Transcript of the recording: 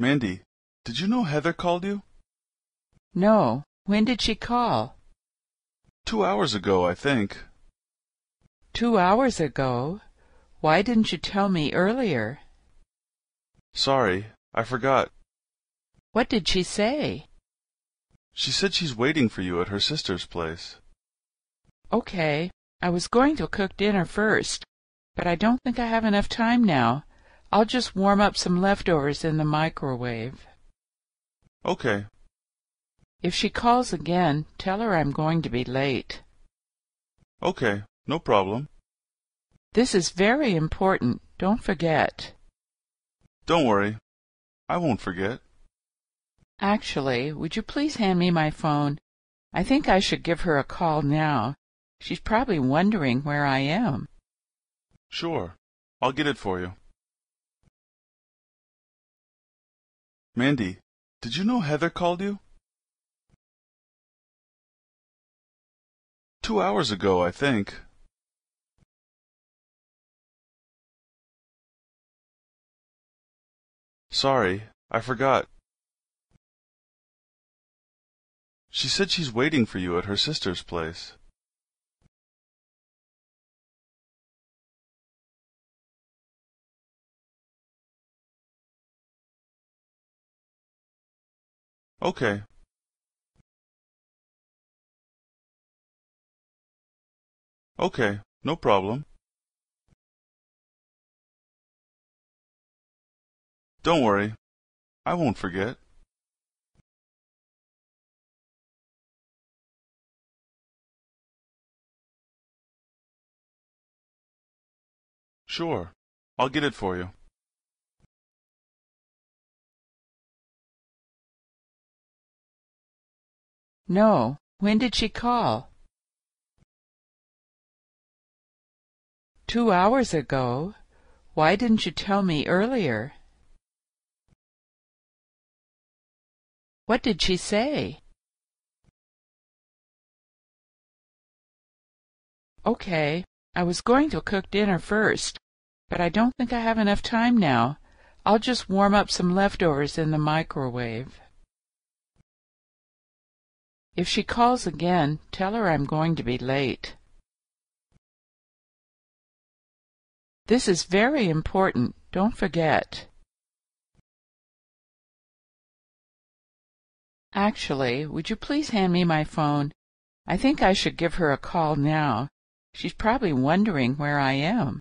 Mandy, did you know Heather called you? No. When did she call? Two hours ago, I think. Two hours ago? Why didn't you tell me earlier? Sorry, I forgot. What did she say? She said she's waiting for you at her sister's place. Okay. I was going to cook dinner first, but I don't think I have enough time now. I'll just warm up some leftovers in the microwave. Okay, If she calls again, tell her I'm going to be late. okay, no problem. This is very important. Don't forget. Don't worry. I won't forget. Actually, would you please hand me my phone? I think I should give her a call now. She's probably wondering where I am. Sure, I'll get it for you. Mandy, did you know Heather called you? Two hours ago, I think. Sorry, I forgot. She said she's waiting for you at her sister's place. Okay. Okay, no problem. Don't worry. I won't forget. Sure, I'll get it for you. No. When did she call? Two hours ago. Why didn't you tell me earlier? What did she say? Okay. I was going to cook dinner first, but I don't think I have enough time now. I'll just warm up some leftovers in the microwave. If she calls again, tell her I'm going to be late. This is very important. Don't forget. Actually, would you please hand me my phone? I think I should give her a call now. She's probably wondering where I am.